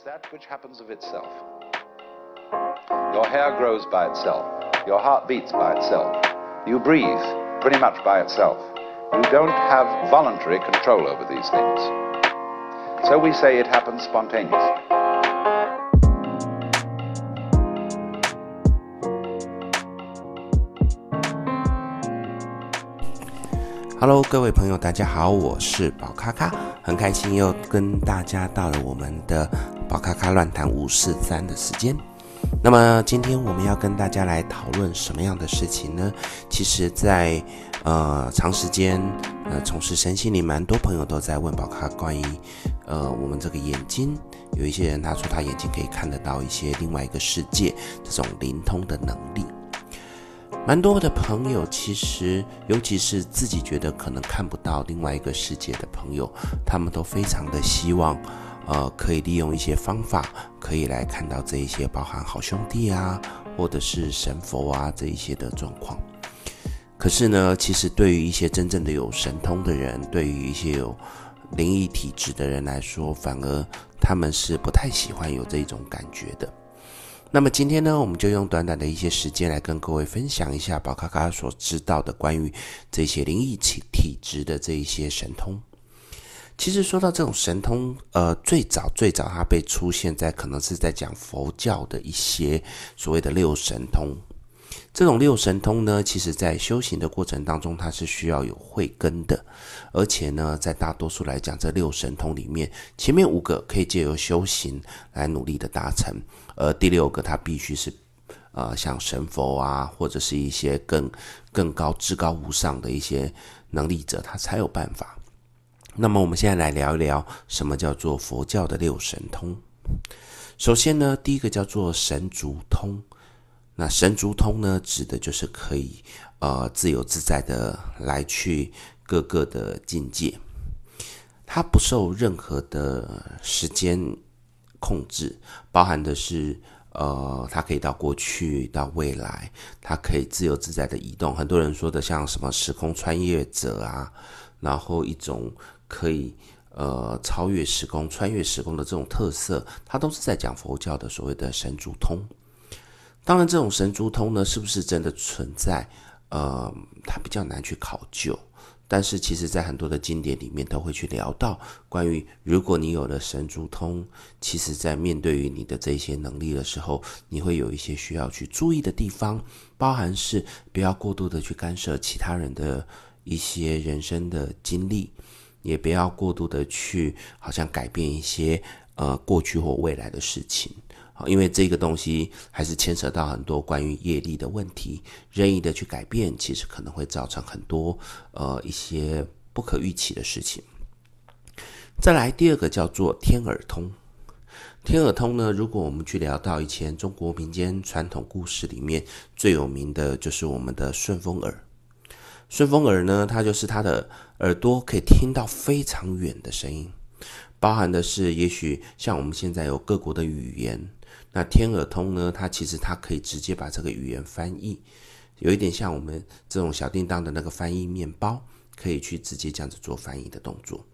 is that which happens of itself. Your hair grows by itself. Your heart beats by itself. You breathe pretty much by itself. You don't have voluntary control over these things. So we say it happens spontaneously. Hello，各位朋友，大家好，我是宝咖咖，很开心又跟大家到了我们的 宝咖咖乱谈五四三的时间。那么今天我们要跟大家来讨论什么样的事情呢？其实在，在呃长时间呃从事身心灵，蛮多朋友都在问宝咖关于呃我们这个眼睛，有一些人他说他眼睛可以看得到一些另外一个世界，这种灵通的能力。蛮多的朋友，其实尤其是自己觉得可能看不到另外一个世界的朋友，他们都非常的希望，呃，可以利用一些方法，可以来看到这一些包含好兄弟啊，或者是神佛啊这一些的状况。可是呢，其实对于一些真正的有神通的人，对于一些有灵异体质的人来说，反而他们是不太喜欢有这种感觉的。那么今天呢，我们就用短短的一些时间来跟各位分享一下宝卡卡所知道的关于这些灵异体体质的这一些神通。其实说到这种神通，呃，最早最早它被出现在可能是在讲佛教的一些所谓的六神通。这种六神通呢，其实在修行的过程当中，它是需要有慧根的，而且呢，在大多数来讲，这六神通里面，前面五个可以借由修行来努力的达成，而第六个它必须是，呃，像神佛啊，或者是一些更更高至高无上的一些能力者，他才有办法。那么我们现在来聊一聊什么叫做佛教的六神通。首先呢，第一个叫做神足通。那神足通呢，指的就是可以呃自由自在的来去各个的境界，它不受任何的时间控制，包含的是呃它可以到过去到未来，它可以自由自在的移动。很多人说的像什么时空穿越者啊，然后一种可以呃超越时空、穿越时空的这种特色，它都是在讲佛教的所谓的神足通。当然，这种神足通呢，是不是真的存在？呃，它比较难去考究。但是，其实在很多的经典里面都会去聊到关于，如果你有了神足通，其实在面对于你的这些能力的时候，你会有一些需要去注意的地方，包含是不要过度的去干涉其他人的一些人生的经历，也不要过度的去好像改变一些呃过去或未来的事情。因为这个东西还是牵扯到很多关于业力的问题，任意的去改变，其实可能会造成很多呃一些不可预期的事情。再来第二个叫做天耳通，天耳通呢，如果我们去聊到以前中国民间传统故事里面最有名的就是我们的顺风耳。顺风耳呢，它就是它的耳朵可以听到非常远的声音，包含的是也许像我们现在有各国的语言。那天耳通呢？它其实它可以直接把这个语言翻译，有一点像我们这种小叮当的那个翻译面包，可以去直接这样子做翻译的动作。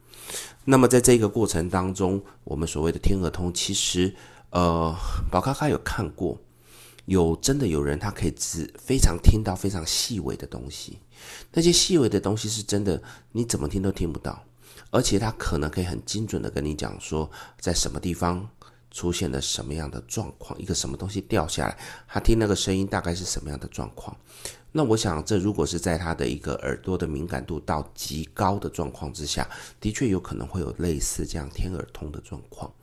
那么在这个过程当中，我们所谓的天耳通，其实呃，宝咖咖有看过，有真的有人他可以只非常听到非常细微的东西，那些细微的东西是真的，你怎么听都听不到，而且他可能可以很精准的跟你讲说在什么地方。出现了什么样的状况？一个什么东西掉下来，他听那个声音大概是什么样的状况？那我想，这如果是在他的一个耳朵的敏感度到极高的状况之下，的确有可能会有类似这样天耳通的状况。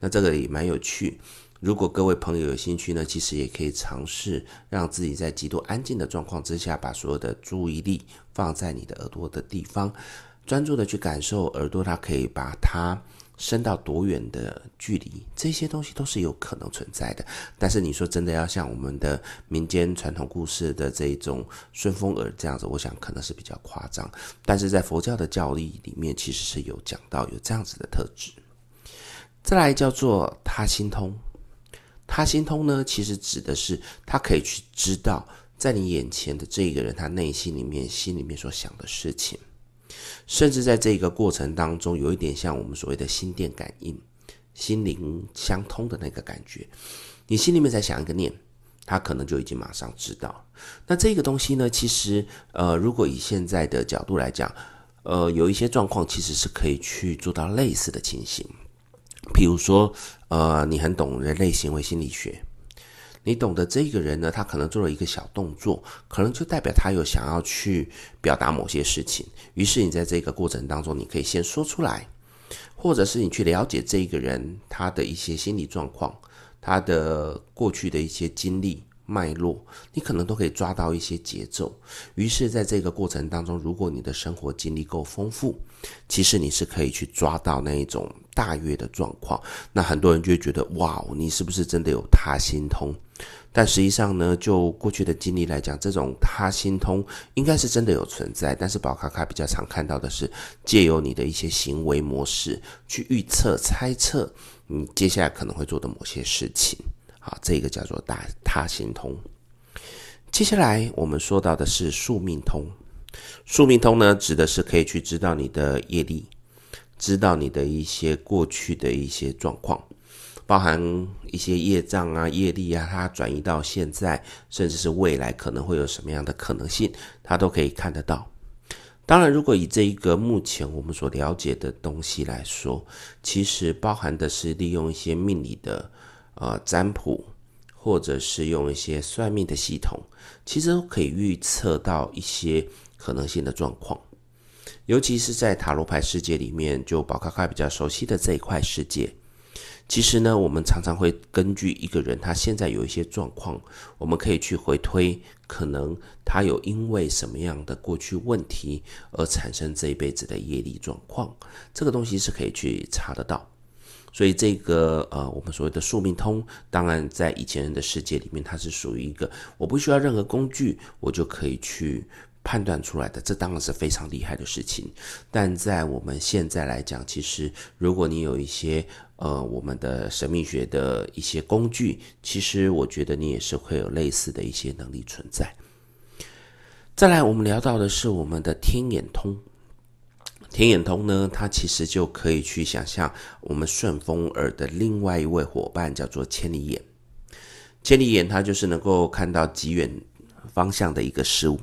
那这个也蛮有趣。如果各位朋友有兴趣呢，其实也可以尝试让自己在极度安静的状况之下，把所有的注意力放在你的耳朵的地方，专注的去感受耳朵，它可以把它。伸到多远的距离，这些东西都是有可能存在的。但是你说真的要像我们的民间传统故事的这种顺风耳这样子，我想可能是比较夸张。但是在佛教的教义里面，其实是有讲到有这样子的特质。再来叫做他心通，他心通呢，其实指的是他可以去知道在你眼前的这个人他内心里面心里面所想的事情。甚至在这个过程当中，有一点像我们所谓的心电感应。心灵相通的那个感觉。你心里面在想一个念，他可能就已经马上知道。那这个东西呢，其实呃，如果以现在的角度来讲，呃，有一些状况其实是可以去做到类似的情形。比如说，呃，你很懂人类行为心理学，你懂得这个人呢，他可能做了一个小动作，可能就代表他有想要去表达某些事情。于是你在这个过程当中，你可以先说出来，或者是你去了解这一个人他的一些心理状况，他的过去的一些经历。脉络，你可能都可以抓到一些节奏。于是，在这个过程当中，如果你的生活经历够丰富，其实你是可以去抓到那一种大约的状况。那很多人就会觉得，哇，你是不是真的有他心通？但实际上呢，就过去的经历来讲，这种他心通应该是真的有存在。但是宝卡卡比较常看到的是，借由你的一些行为模式去预测、猜测你接下来可能会做的某些事情。啊，这个叫做大他心通。接下来我们说到的是宿命通。宿命通呢，指的是可以去知道你的业力，知道你的一些过去的一些状况，包含一些业障啊、业力啊，它转移到现在，甚至是未来可能会有什么样的可能性，它都可以看得到。当然，如果以这一个目前我们所了解的东西来说，其实包含的是利用一些命理的。呃，占卜或者是用一些算命的系统，其实可以预测到一些可能性的状况。尤其是在塔罗牌世界里面，就宝咖咖比较熟悉的这一块世界，其实呢，我们常常会根据一个人他现在有一些状况，我们可以去回推，可能他有因为什么样的过去问题而产生这一辈子的业力状况，这个东西是可以去查得到。所以这个呃，我们所谓的宿命通，当然在以前人的世界里面，它是属于一个我不需要任何工具，我就可以去判断出来的，这当然是非常厉害的事情。但在我们现在来讲，其实如果你有一些呃我们的神秘学的一些工具，其实我觉得你也是会有类似的一些能力存在。再来，我们聊到的是我们的天眼通。天眼通呢，它其实就可以去想象我们顺风耳的另外一位伙伴，叫做千里眼。千里眼它就是能够看到极远方向的一个事物，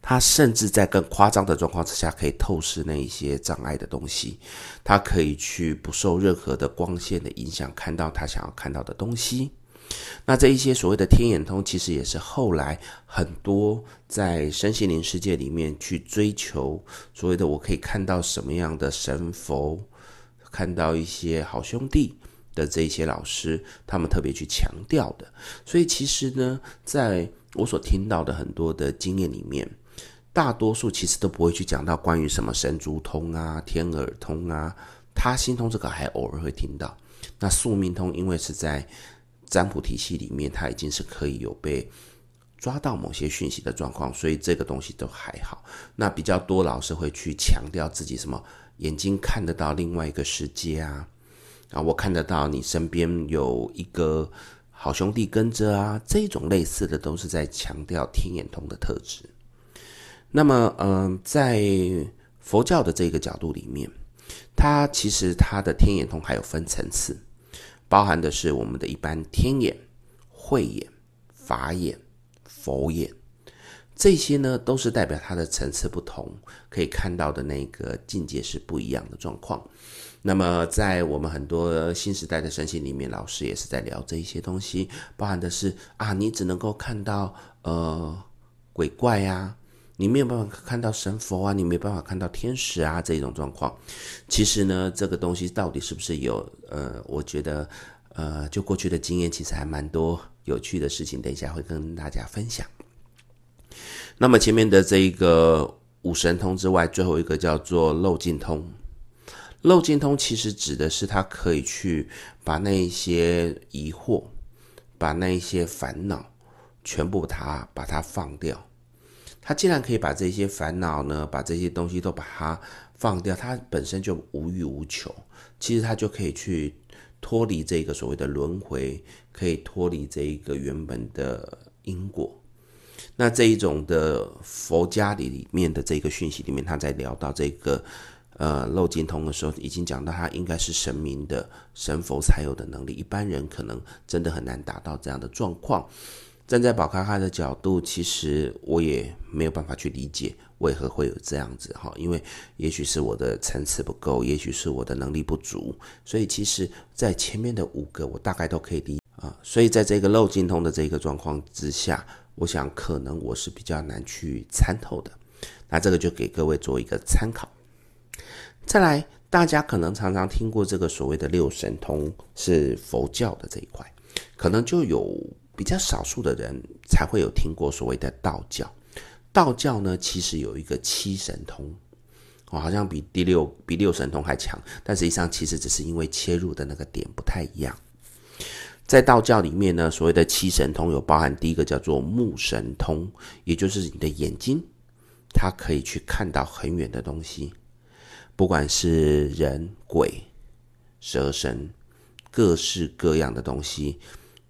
它甚至在更夸张的状况之下，可以透视那一些障碍的东西，它可以去不受任何的光线的影响，看到它想要看到的东西。那这一些所谓的天眼通，其实也是后来很多在身心灵世界里面去追求所谓的我可以看到什么样的神佛，看到一些好兄弟的这一些老师，他们特别去强调的。所以其实呢，在我所听到的很多的经验里面，大多数其实都不会去讲到关于什么神足通啊、天耳通啊、他心通这个，还偶尔会听到。那宿命通，因为是在占卜体系里面，它已经是可以有被抓到某些讯息的状况，所以这个东西都还好。那比较多老师会去强调自己什么眼睛看得到另外一个世界啊，啊，我看得到你身边有一个好兄弟跟着啊，这种类似的都是在强调天眼通的特质。那么，嗯、在佛教的这个角度里面，它其实它的天眼通还有分层次。包含的是我们的一般天眼、慧眼、法眼、佛眼，这些呢都是代表它的层次不同，可以看到的那个境界是不一样的状况。那么在我们很多新时代的身心里面，老师也是在聊这一些东西，包含的是啊，你只能够看到呃鬼怪啊。你没有办法看到神佛啊，你没办法看到天使啊，这种状况，其实呢，这个东西到底是不是有？呃，我觉得，呃，就过去的经验，其实还蛮多有趣的事情，等一下会跟大家分享。那么前面的这一个五神通之外，最后一个叫做漏尽通。漏尽通其实指的是它可以去把那一些疑惑，把那一些烦恼，全部它把它放掉。他既然可以把这些烦恼呢，把这些东西都把它放掉，他本身就无欲无求，其实他就可以去脱离这个所谓的轮回，可以脱离这一个原本的因果。那这一种的佛家里面的这个讯息里面，他在聊到这个呃漏尽通的时候，已经讲到他应该是神明的神佛才有的能力，一般人可能真的很难达到这样的状况。站在宝咖咖的角度，其实我也没有办法去理解为何会有这样子哈，因为也许是我的层次不够，也许是我的能力不足，所以其实，在前面的五个我大概都可以理啊，所以在这个漏精通的这个状况之下，我想可能我是比较难去参透的，那这个就给各位做一个参考。再来，大家可能常常听过这个所谓的六神通是佛教的这一块，可能就有。比较少数的人才会有听过所谓的道教，道教呢其实有一个七神通，哦，好像比第六比六神通还强，但实际上其实只是因为切入的那个点不太一样。在道教里面呢，所谓的七神通有包含第一个叫做目神通，也就是你的眼睛，它可以去看到很远的东西，不管是人、鬼、蛇神，各式各样的东西。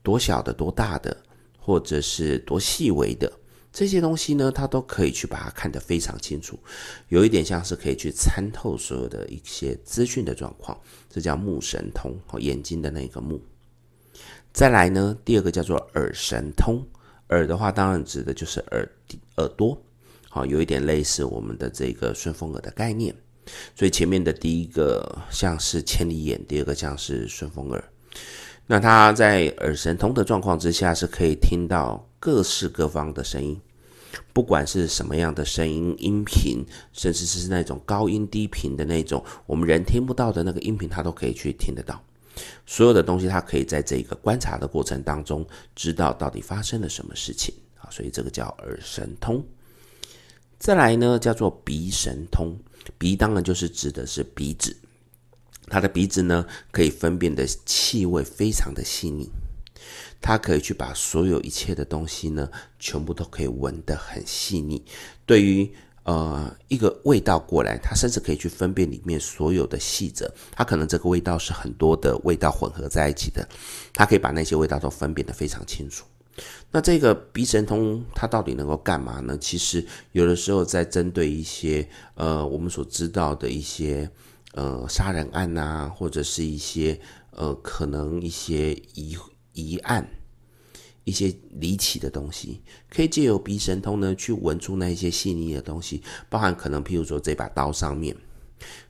多小的、多大的，或者是多细微的这些东西呢，它都可以去把它看得非常清楚，有一点像是可以去参透所有的一些资讯的状况，这叫目神通，眼睛的那个目。再来呢，第二个叫做耳神通，耳的话当然指的就是耳耳朵，好，有一点类似我们的这个顺风耳的概念。所以前面的第一个像是千里眼，第二个像是顺风耳。那他在耳神通的状况之下，是可以听到各式各方的声音，不管是什么样的声音、音频，甚至是那种高音低频的那种我们人听不到的那个音频，他都可以去听得到。所有的东西，他可以在这个观察的过程当中，知道到底发生了什么事情啊。所以这个叫耳神通。再来呢，叫做鼻神通，鼻当然就是指的是鼻子。他的鼻子呢，可以分辨的气味非常的细腻，他可以去把所有一切的东西呢，全部都可以闻得很细腻。对于呃一个味道过来，他甚至可以去分辨里面所有的细则。他可能这个味道是很多的味道混合在一起的，他可以把那些味道都分辨得非常清楚。那这个鼻神通它到底能够干嘛呢？其实有的时候在针对一些呃我们所知道的一些。呃，杀人案呐、啊，或者是一些呃，可能一些疑疑案，一些离奇的东西，可以借由鼻神通呢，去闻出那一些细腻的东西，包含可能，譬如说这把刀上面，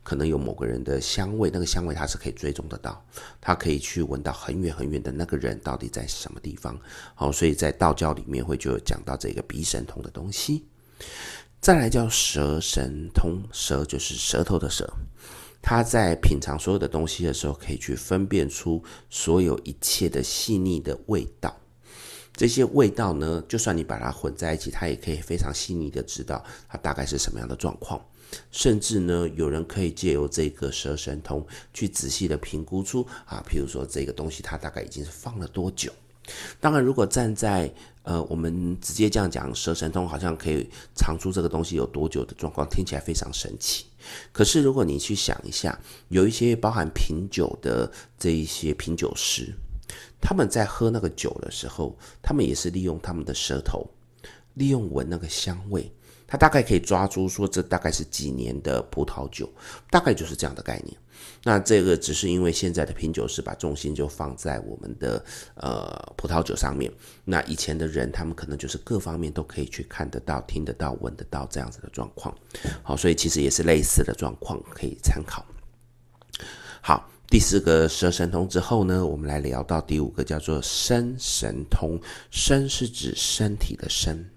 可能有某个人的香味，那个香味它是可以追踪得到，它可以去闻到很远很远的那个人到底在什么地方。好，所以在道教里面会就有讲到这个鼻神通的东西。再来叫舌神通，舌就是舌头的舌。他在品尝所有的东西的时候，可以去分辨出所有一切的细腻的味道。这些味道呢，就算你把它混在一起，它也可以非常细腻的知道它大概是什么样的状况。甚至呢，有人可以借由这个舌神通去仔细的评估出啊，譬如说这个东西它大概已经是放了多久。当然，如果站在呃，我们直接这样讲，舌神通好像可以尝出这个东西有多久的状况，听起来非常神奇。可是，如果你去想一下，有一些包含品酒的这一些品酒师，他们在喝那个酒的时候，他们也是利用他们的舌头，利用闻那个香味，他大概可以抓住说这大概是几年的葡萄酒，大概就是这样的概念。那这个只是因为现在的品酒师把重心就放在我们的呃葡萄酒上面，那以前的人他们可能就是各方面都可以去看得到、听得到、闻得到这样子的状况。好，所以其实也是类似的状况可以参考。好，第四个舌神通之后呢，我们来聊到第五个叫做身神通，身是指身体的身。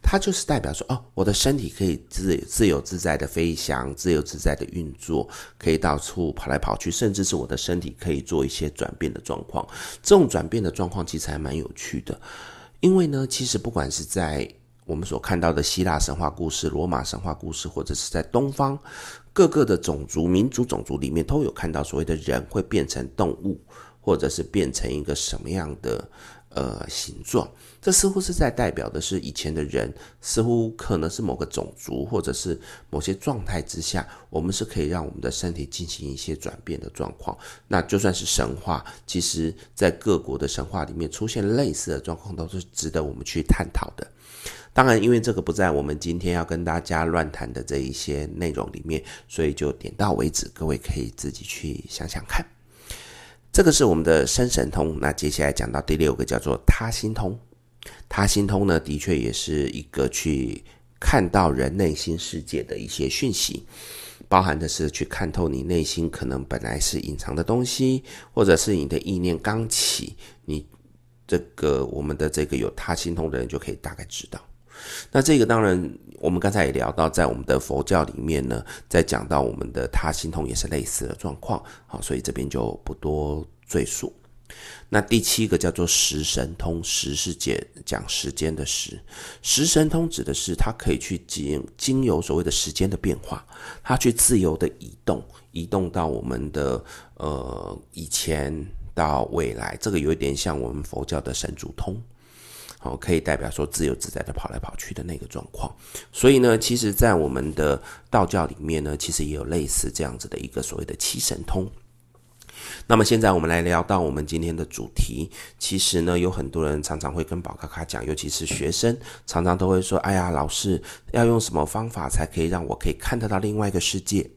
它就是代表说，哦，我的身体可以自自由自在的飞翔，自由自在的运作，可以到处跑来跑去，甚至是我的身体可以做一些转变的状况。这种转变的状况其实还蛮有趣的，因为呢，其实不管是在我们所看到的希腊神话故事、罗马神话故事，或者是在东方各个的种族、民族、种族里面，都有看到所谓的人会变成动物，或者是变成一个什么样的。呃，形状，这似乎是在代表的是以前的人，似乎可能是某个种族，或者是某些状态之下，我们是可以让我们的身体进行一些转变的状况。那就算是神话，其实在各国的神话里面出现类似的状况，都是值得我们去探讨的。当然，因为这个不在我们今天要跟大家乱谈的这一些内容里面，所以就点到为止。各位可以自己去想想看。这个是我们的生神通。那接下来讲到第六个，叫做他心通。他心通呢，的确也是一个去看到人内心世界的一些讯息，包含的是去看透你内心可能本来是隐藏的东西，或者是你的意念刚起，你这个我们的这个有他心通的人就可以大概知道。那这个当然，我们刚才也聊到，在我们的佛教里面呢，在讲到我们的他心通也是类似的状况，好，所以这边就不多赘述。那第七个叫做时神通，时是讲讲时间的时，时神通指的是它可以去经经由所谓的时间的变化，它去自由的移动，移动到我们的呃以前到未来，这个有一点像我们佛教的神足通。好，可以代表说自由自在的跑来跑去的那个状况。所以呢，其实，在我们的道教里面呢，其实也有类似这样子的一个所谓的七神通。那么现在我们来聊到我们今天的主题。其实呢，有很多人常常会跟宝咖咖讲，尤其是学生，常常都会说：“哎呀，老师，要用什么方法才可以让我可以看得到另外一个世界？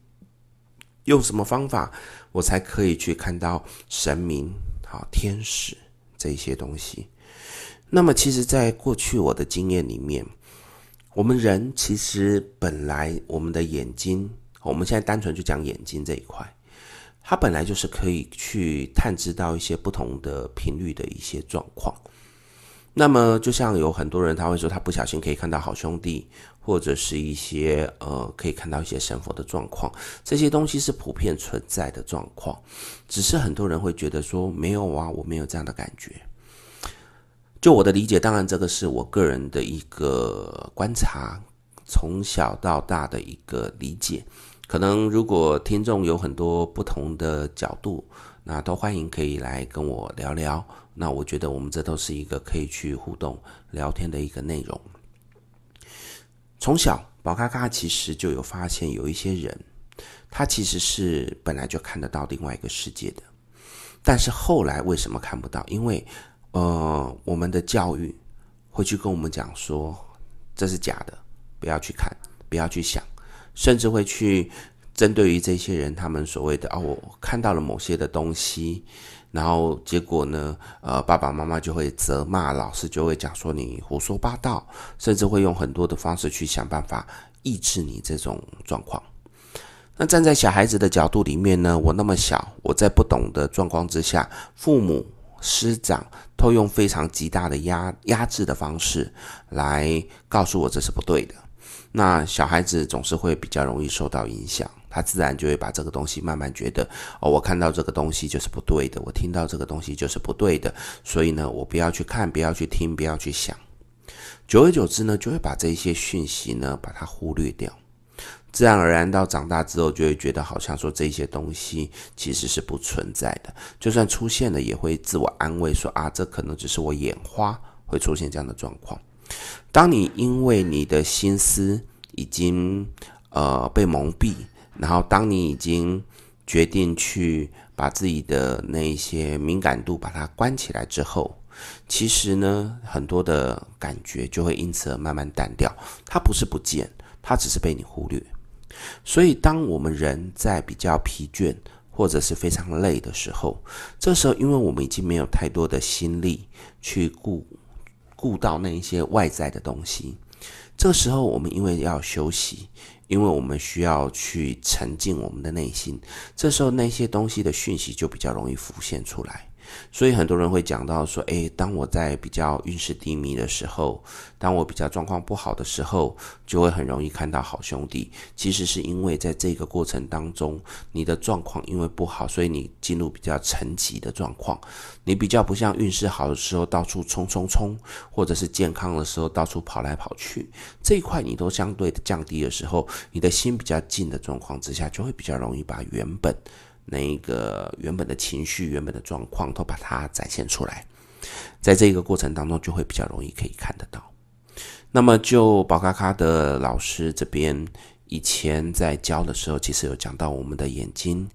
用什么方法我才可以去看到神明、好天使这些东西？”那么，其实，在过去我的经验里面，我们人其实本来我们的眼睛，我们现在单纯就讲眼睛这一块，它本来就是可以去探知到一些不同的频率的一些状况。那么，就像有很多人他会说，他不小心可以看到好兄弟，或者是一些呃，可以看到一些神佛的状况，这些东西是普遍存在的状况，只是很多人会觉得说，没有啊，我没有这样的感觉。就我的理解，当然这个是我个人的一个观察，从小到大的一个理解。可能如果听众有很多不同的角度，那都欢迎可以来跟我聊聊。那我觉得我们这都是一个可以去互动聊天的一个内容。从小宝咖咖其实就有发现，有一些人他其实是本来就看得到另外一个世界的，但是后来为什么看不到？因为呃，我们的教育会去跟我们讲说，这是假的，不要去看，不要去想，甚至会去针对于这些人，他们所谓的啊、哦，我看到了某些的东西，然后结果呢，呃，爸爸妈妈就会责骂，老师就会讲说你胡说八道，甚至会用很多的方式去想办法抑制你这种状况。那站在小孩子的角度里面呢，我那么小，我在不懂的状况之下，父母。师长都用非常极大的压压制的方式来告诉我这是不对的，那小孩子总是会比较容易受到影响，他自然就会把这个东西慢慢觉得哦，我看到这个东西就是不对的，我听到这个东西就是不对的，所以呢，我不要去看，不要去听，不要去想，久而久之呢，就会把这些讯息呢把它忽略掉。自然而然到长大之后，就会觉得好像说这些东西其实是不存在的，就算出现了，也会自我安慰说啊，这可能只是我眼花，会出现这样的状况。当你因为你的心思已经呃被蒙蔽，然后当你已经决定去把自己的那些敏感度把它关起来之后，其实呢，很多的感觉就会因此而慢慢淡掉。它不是不见，它只是被你忽略。所以，当我们人在比较疲倦或者是非常累的时候，这时候，因为我们已经没有太多的心力去顾顾到那一些外在的东西，这时候我们因为要休息，因为我们需要去沉浸我们的内心，这时候那些东西的讯息就比较容易浮现出来。所以很多人会讲到说，诶，当我在比较运势低迷的时候，当我比较状况不好的时候，就会很容易看到好兄弟。其实是因为在这个过程当中，你的状况因为不好，所以你进入比较沉寂的状况。你比较不像运势好的时候到处冲冲冲，或者是健康的时候到处跑来跑去。这一块你都相对的降低的时候，你的心比较静的状况之下，就会比较容易把原本。那一个原本的情绪、原本的状况都把它展现出来，在这个过程当中就会比较容易可以看得到。那么，就宝咖咖的老师这边以前在教的时候，其实有讲到我们的眼睛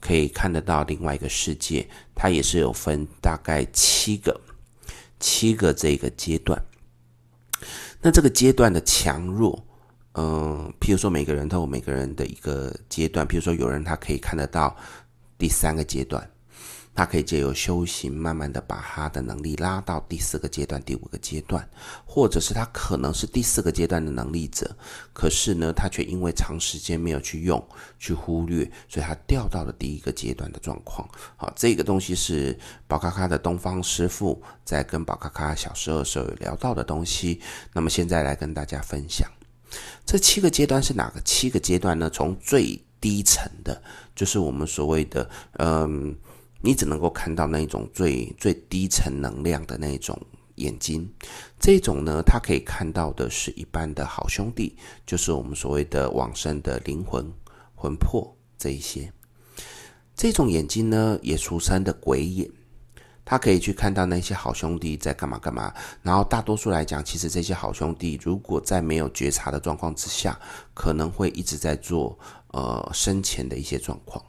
可以看得到另外一个世界，它也是有分大概七个七个这个阶段。那这个阶段的强弱，嗯、譬如说每个人都有每个人的一个阶段，譬如说有人他可以看得到第三个阶段。他可以借由修行，慢慢的把他的能力拉到第四个阶段、第五个阶段，或者是他可能是第四个阶段的能力者，可是呢，他却因为长时间没有去用、去忽略，所以他掉到了第一个阶段的状况。好，这个东西是宝咖咖的东方师傅在跟宝咖咖小时候的时候有聊到的东西。那么现在来跟大家分享，这七个阶段是哪个七个阶段呢？从最低层的，就是我们所谓的嗯。你只能够看到那种最最低层能量的那种眼睛，这种呢，它可以看到的是一般的好兄弟，就是我们所谓的往生的灵魂、魂魄这一些。这种眼睛呢，也俗称的鬼眼，他可以去看到那些好兄弟在干嘛干嘛。然后大多数来讲，其实这些好兄弟如果在没有觉察的状况之下，可能会一直在做呃生前的一些状况。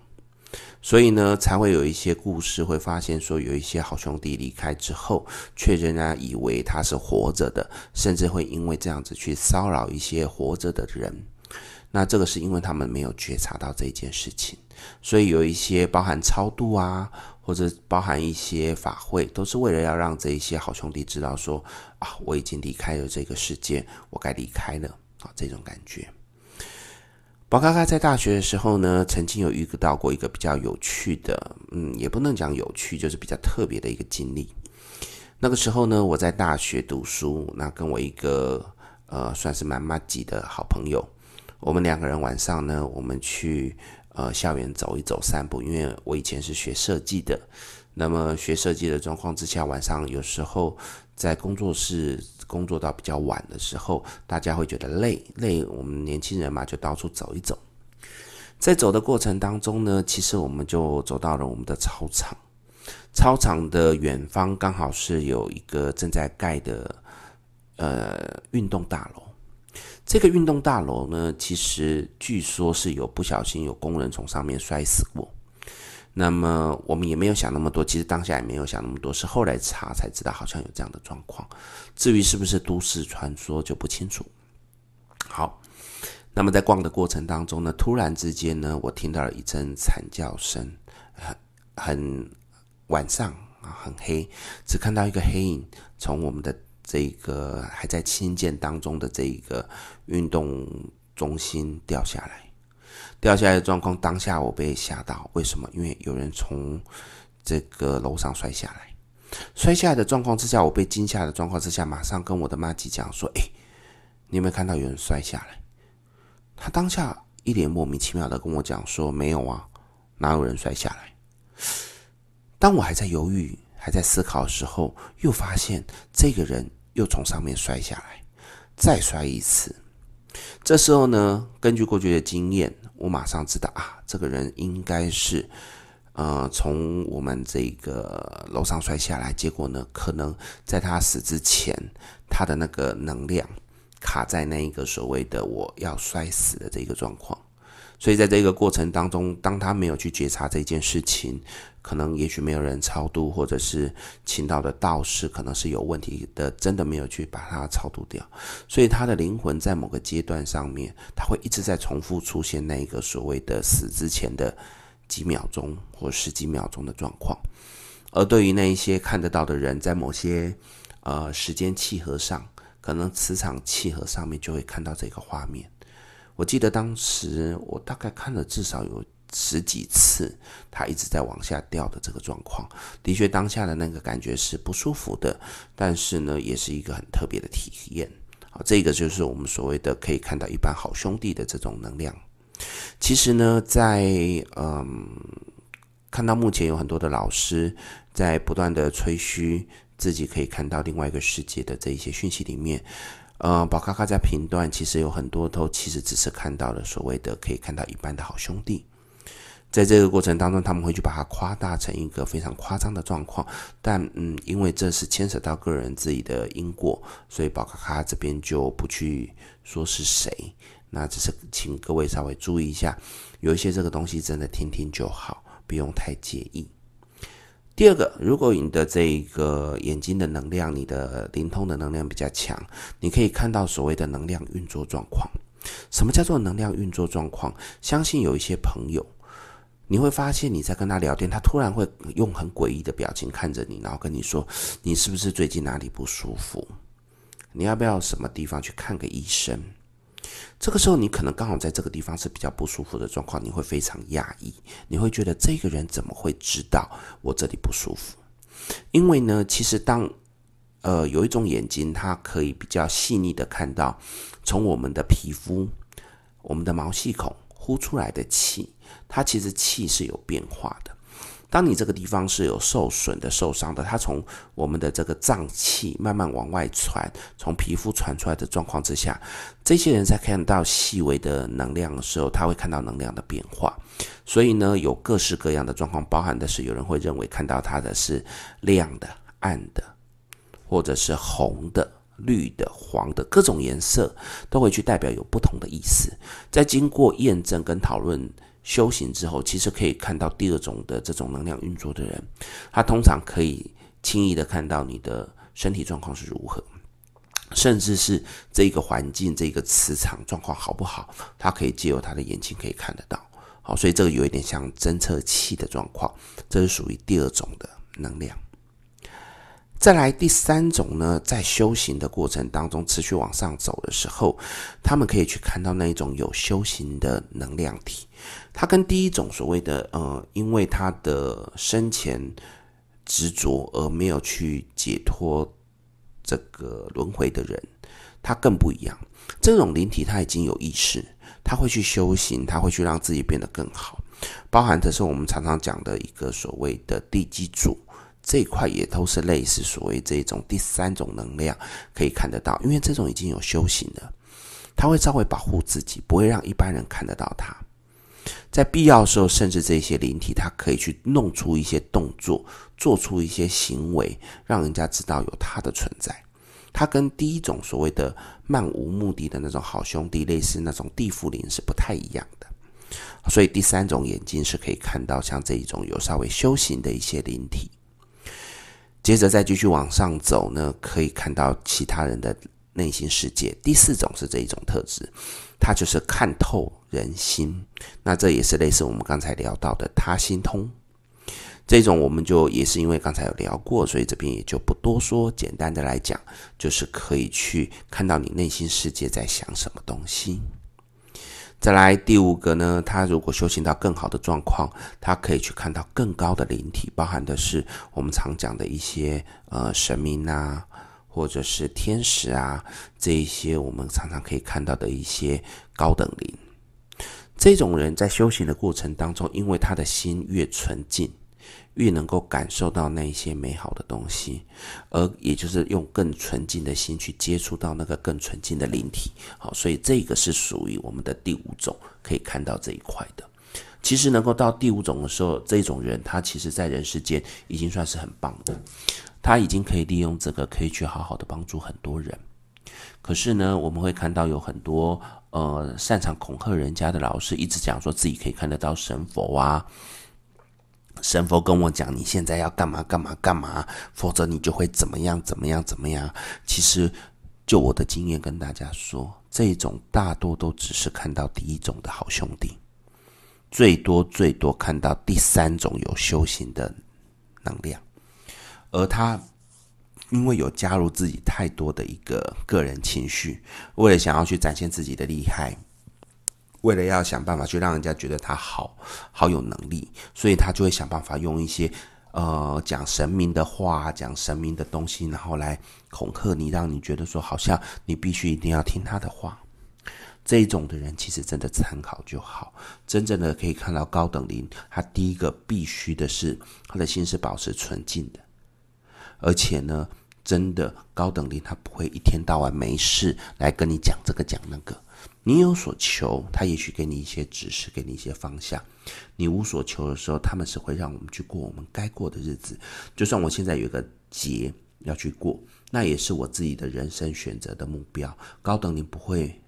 所以呢，才会有一些故事会发现说，有一些好兄弟离开之后，却仍然以为他是活着的，甚至会因为这样子去骚扰一些活着的人。那这个是因为他们没有觉察到这件事情，所以有一些包含超度啊，或者包含一些法会，都是为了要让这一些好兄弟知道说，啊，我已经离开了这个世界，我该离开了啊，这种感觉。宝咖咖在大学的时候呢，曾经有遇到过一个比较有趣的，嗯，也不能讲有趣，就是比较特别的一个经历。那个时候呢，我在大学读书，那跟我一个呃算是蛮麻吉的好朋友，我们两个人晚上呢，我们去呃校园走一走、散步，因为我以前是学设计的，那么学设计的状况之下，晚上有时候在工作室。工作到比较晚的时候，大家会觉得累，累。我们年轻人嘛，就到处走一走。在走的过程当中呢，其实我们就走到了我们的操场。操场的远方刚好是有一个正在盖的呃运动大楼。这个运动大楼呢，其实据说是有不小心有工人从上面摔死过。那么我们也没有想那么多，其实当下也没有想那么多，是后来查才知道好像有这样的状况。至于是不是都市传说就不清楚。好，那么在逛的过程当中呢，突然之间呢，我听到了一阵惨叫声，很很晚上啊，很黑，只看到一个黑影从我们的这个还在新建当中的这一个运动中心掉下来。掉下来的状况，当下我被吓到。为什么？因为有人从这个楼上摔下来。摔下来的状况之下，我被惊吓的状况之下，马上跟我的妈吉讲说：“哎，你有没有看到有人摔下来？”他当下一脸莫名其妙的跟我讲说：“没有啊，哪有人摔下来？”当我还在犹豫、还在思考的时候，又发现这个人又从上面摔下来，再摔一次。这时候呢，根据过去的经验。我马上知道啊，这个人应该是，呃，从我们这个楼上摔下来。结果呢，可能在他死之前，他的那个能量卡在那一个所谓的我要摔死的这个状况。所以在这个过程当中，当他没有去觉察这件事情。可能也许没有人超度，或者是请到的道士可能是有问题的，真的没有去把它超度掉，所以他的灵魂在某个阶段上面，他会一直在重复出现那一个所谓的死之前的几秒钟或十几秒钟的状况。而对于那一些看得到的人，在某些呃时间契合上，可能磁场契合上面就会看到这个画面。我记得当时我大概看了至少有。十几次，他一直在往下掉的这个状况，的确当下的那个感觉是不舒服的，但是呢，也是一个很特别的体验。好，这个就是我们所谓的可以看到一般好兄弟的这种能量。其实呢，在嗯，看到目前有很多的老师在不断的吹嘘自己可以看到另外一个世界的这一些讯息里面，呃，宝咖咖在评断，其实有很多都其实只是看到了所谓的可以看到一般的好兄弟。在这个过程当中，他们会去把它夸大成一个非常夸张的状况，但嗯，因为这是牵扯到个人自己的因果，所以宝咖咖这边就不去说是谁。那只是请各位稍微注意一下，有一些这个东西真的听听就好，不用太介意。第二个，如果你的这个眼睛的能量，你的灵通的能量比较强，你可以看到所谓的能量运作状况。什么叫做能量运作状况？相信有一些朋友，你会发现你在跟他聊天，他突然会用很诡异的表情看着你，然后跟你说：“你是不是最近哪里不舒服？你要不要什么地方去看个医生？”这个时候，你可能刚好在这个地方是比较不舒服的状况，你会非常讶异，你会觉得这个人怎么会知道我这里不舒服？因为呢，其实当呃有一种眼睛，它可以比较细腻的看到从我们的皮肤、我们的毛细孔呼出来的气，它其实气是有变化的。当你这个地方是有受损的、受伤的，它从我们的这个脏器慢慢往外传，从皮肤传出来的状况之下，这些人在看到细微的能量的时候，他会看到能量的变化。所以呢，有各式各样的状况，包含的是有人会认为看到它的是亮的、暗的，或者是红的、绿的、黄的，各种颜色都会去代表有不同的意思。在经过验证跟讨论。修行之后，其实可以看到第二种的这种能量运作的人，他通常可以轻易的看到你的身体状况是如何，甚至是这个环境、这个磁场状况好不好，他可以借由他的眼睛可以看得到。好，所以这个有一点像侦测器的状况，这是属于第二种的能量。再来第三种呢，在修行的过程当中持续往上走的时候，他们可以去看到那一种有修行的能量体。它跟第一种所谓的呃，因为他的生前执着而没有去解脱这个轮回的人，他更不一样。这种灵体他已经有意识，他会去修行，他会去让自己变得更好，包含的是我们常常讲的一个所谓的地基主。这一块也都是类似所谓这种第三种能量可以看得到，因为这种已经有修行了，他会稍微保护自己，不会让一般人看得到他。在必要的时候，甚至这些灵体，他可以去弄出一些动作，做出一些行为，让人家知道有他的存在。他跟第一种所谓的漫无目的的那种好兄弟，类似那种地缚灵是不太一样的。所以第三种眼睛是可以看到像这一种有稍微修行的一些灵体。接着再继续往上走呢，可以看到其他人的内心世界。第四种是这一种特质，它就是看透人心。那这也是类似我们刚才聊到的他心通。这种我们就也是因为刚才有聊过，所以这边也就不多说。简单的来讲，就是可以去看到你内心世界在想什么东西。再来第五个呢，他如果修行到更好的状况，他可以去看到更高的灵体，包含的是我们常讲的一些呃神明呐，或者是天使啊，这一些我们常常可以看到的一些高等灵。这种人在修行的过程当中，因为他的心越纯净。越能够感受到那一些美好的东西，而也就是用更纯净的心去接触到那个更纯净的灵体，好，所以这个是属于我们的第五种，可以看到这一块的。其实能够到第五种的时候，这种人他其实在人世间已经算是很棒的，他已经可以利用这个可以去好好的帮助很多人。可是呢，我们会看到有很多呃擅长恐吓人家的老师，一直讲说自己可以看得到神佛啊。神佛跟我讲，你现在要干嘛干嘛干嘛，否则你就会怎么样怎么样怎么样。其实，就我的经验跟大家说，这种大多都只是看到第一种的好兄弟，最多最多看到第三种有修行的能量，而他因为有加入自己太多的一个个人情绪，为了想要去展现自己的厉害。为了要想办法去让人家觉得他好好有能力，所以他就会想办法用一些呃讲神明的话、讲神明的东西，然后来恐吓你，让你觉得说好像你必须一定要听他的话。这种的人其实真的参考就好，真正的可以看到高等灵，他第一个必须的是他的心是保持纯净的，而且呢，真的高等灵他不会一天到晚没事来跟你讲这个讲那个。你有所求，他也许给你一些指示，给你一些方向。你无所求的时候，他们是会让我们去过我们该过的日子。就算我现在有一个劫要去过，那也是我自己的人生选择的目标。高等灵不会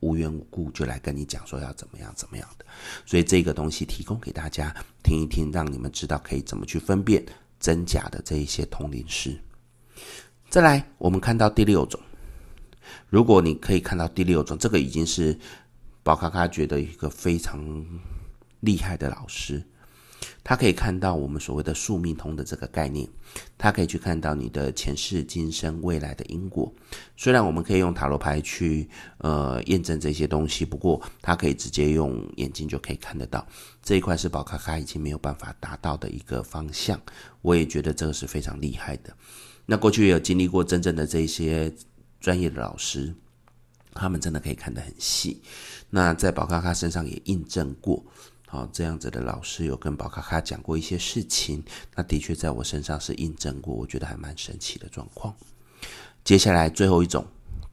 无缘无故就来跟你讲说要怎么样怎么样的。所以这个东西提供给大家听一听，让你们知道可以怎么去分辨真假的这一些通灵师。再来，我们看到第六种，如果你可以看到第六种，这个已经是宝咖咖觉得一个非常厉害的老师。他可以看到我们所谓的宿命通的这个概念，他可以去看到你的前世今生未来的因果。虽然我们可以用塔罗牌去呃验证这些东西，不过他可以直接用眼睛就可以看得到。这一块是宝咖咖已经没有办法达到的一个方向。我也觉得这个是非常厉害的。那过去也有经历过真正的这些专业的老师，他们真的可以看得很细。那在宝咖咖身上也印证过。好，这样子的老师有跟宝咖咖讲过一些事情，那的确在我身上是印证过，我觉得还蛮神奇的状况。接下来最后一种，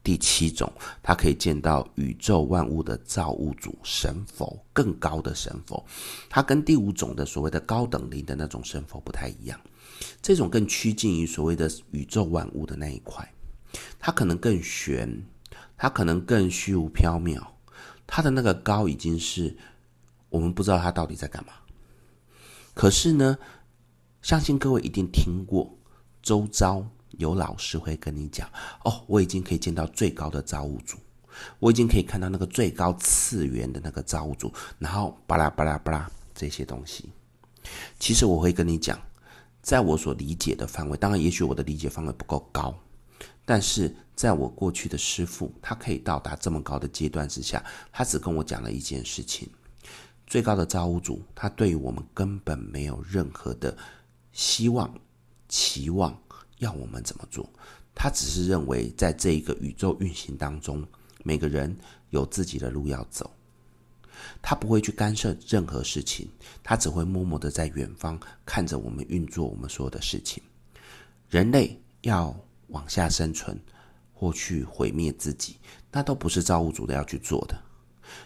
第七种，他可以见到宇宙万物的造物主神佛，更高的神佛，他跟第五种的所谓的高等灵的那种神佛不太一样，这种更趋近于所谓的宇宙万物的那一块，它可能更玄，它可能更虚无缥缈，它的那个高已经是。我们不知道它到底在干嘛，可是呢，相信各位一定听过，周遭有老师会跟你讲：“哦，我已经可以见到最高的造物主，我已经可以看到那个最高次元的那个造物主。”然后巴拉巴拉巴拉这些东西，其实我会跟你讲，在我所理解的范围，当然也许我的理解范围不够高，但是在我过去的师父，他可以到达这么高的阶段之下，他只跟我讲了一件事情。最高的造物主，他对于我们根本没有任何的希望、期望，要我们怎么做？他只是认为，在这一个宇宙运行当中，每个人有自己的路要走，他不会去干涉任何事情，他只会默默的在远方看着我们运作我们所有的事情。人类要往下生存，或去毁灭自己，那都不是造物主的要去做的。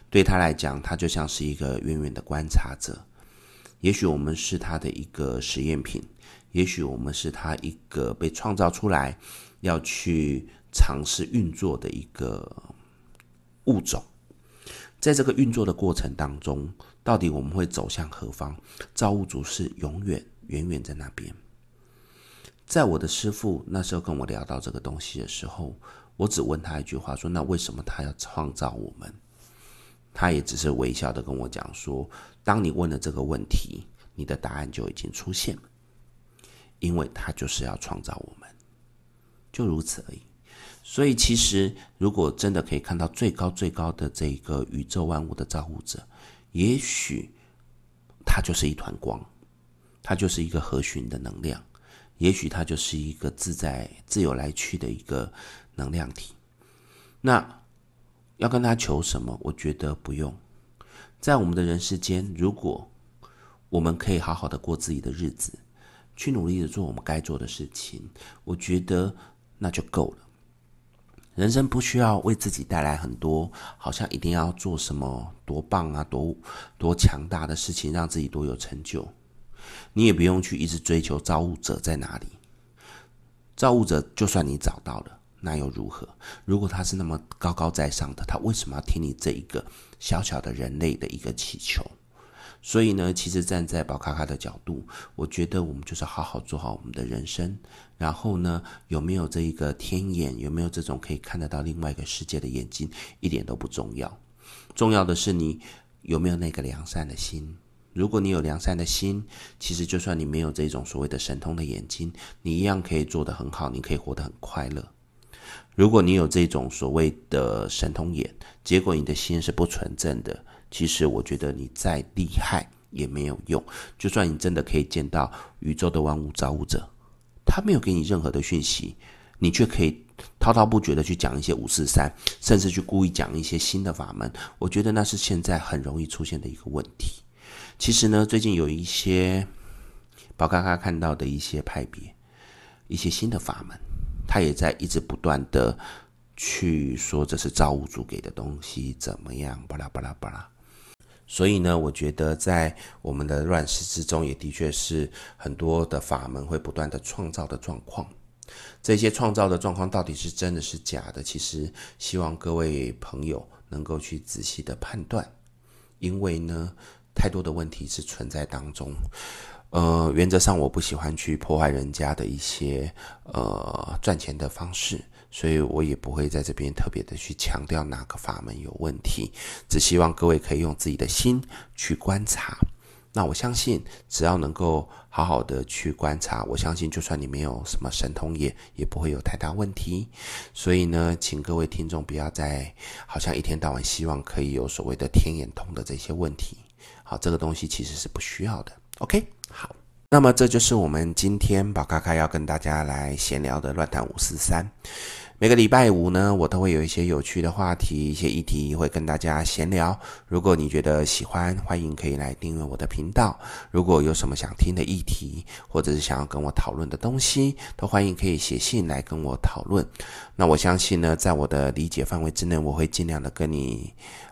对他来讲，他就像是一个远远的观察者。也许我们是他的一个实验品，也许我们是他一个被创造出来要去尝试运作的一个物种。在这个运作的过程当中，到底我们会走向何方？造物主是永远远远在那边。在我的师父那时候跟我聊到这个东西的时候，我只问他一句话：说，那为什么他要创造我们？他也只是微笑的跟我讲说：“当你问了这个问题，你的答案就已经出现了，因为他就是要创造我们，就如此而已。所以，其实如果真的可以看到最高最高的这个宇宙万物的造物者，也许他就是一团光，他就是一个和絅的能量，也许他就是一个自在自由来去的一个能量体。那。”要跟他求什么？我觉得不用。在我们的人世间，如果我们可以好好的过自己的日子，去努力的做我们该做的事情，我觉得那就够了。人生不需要为自己带来很多，好像一定要做什么多棒啊、多多强大的事情，让自己多有成就。你也不用去一直追求造物者在哪里。造物者，就算你找到了。那又如何？如果他是那么高高在上的，他为什么要听你这一个小小的人类的一个祈求？所以呢，其实站在宝卡卡的角度，我觉得我们就是好好做好我们的人生。然后呢，有没有这一个天眼，有没有这种可以看得到另外一个世界的眼睛，一点都不重要。重要的是你有没有那个良善的心。如果你有良善的心，其实就算你没有这种所谓的神通的眼睛，你一样可以做得很好，你可以活得很快乐。如果你有这种所谓的神通眼，结果你的心是不纯正的，其实我觉得你再厉害也没有用。就算你真的可以见到宇宙的万物造物者，他没有给你任何的讯息，你却可以滔滔不绝的去讲一些五四三，甚至去故意讲一些新的法门。我觉得那是现在很容易出现的一个问题。其实呢，最近有一些宝咖咖看到的一些派别，一些新的法门。他也在一直不断的去说，这是造物主给的东西，怎么样？巴拉巴拉巴拉。所以呢，我觉得在我们的乱世之中，也的确是很多的法门会不断的创造的状况。这些创造的状况到底是真的是假的？其实希望各位朋友能够去仔细的判断，因为呢，太多的问题是存在当中。呃，原则上我不喜欢去破坏人家的一些呃赚钱的方式，所以我也不会在这边特别的去强调哪个法门有问题，只希望各位可以用自己的心去观察。那我相信，只要能够好好的去观察，我相信就算你没有什么神通也，也不会有太大问题。所以呢，请各位听众不要再好像一天到晚希望可以有所谓的天眼通的这些问题。好，这个东西其实是不需要的。OK，好，那么这就是我们今天宝咖咖要跟大家来闲聊的乱谈五四三。每个礼拜五呢，我都会有一些有趣的话题、一些议题会跟大家闲聊。如果你觉得喜欢，欢迎可以来订阅我的频道。如果有什么想听的议题，或者是想要跟我讨论的东西，都欢迎可以写信来跟我讨论。那我相信呢，在我的理解范围之内，我会尽量的跟你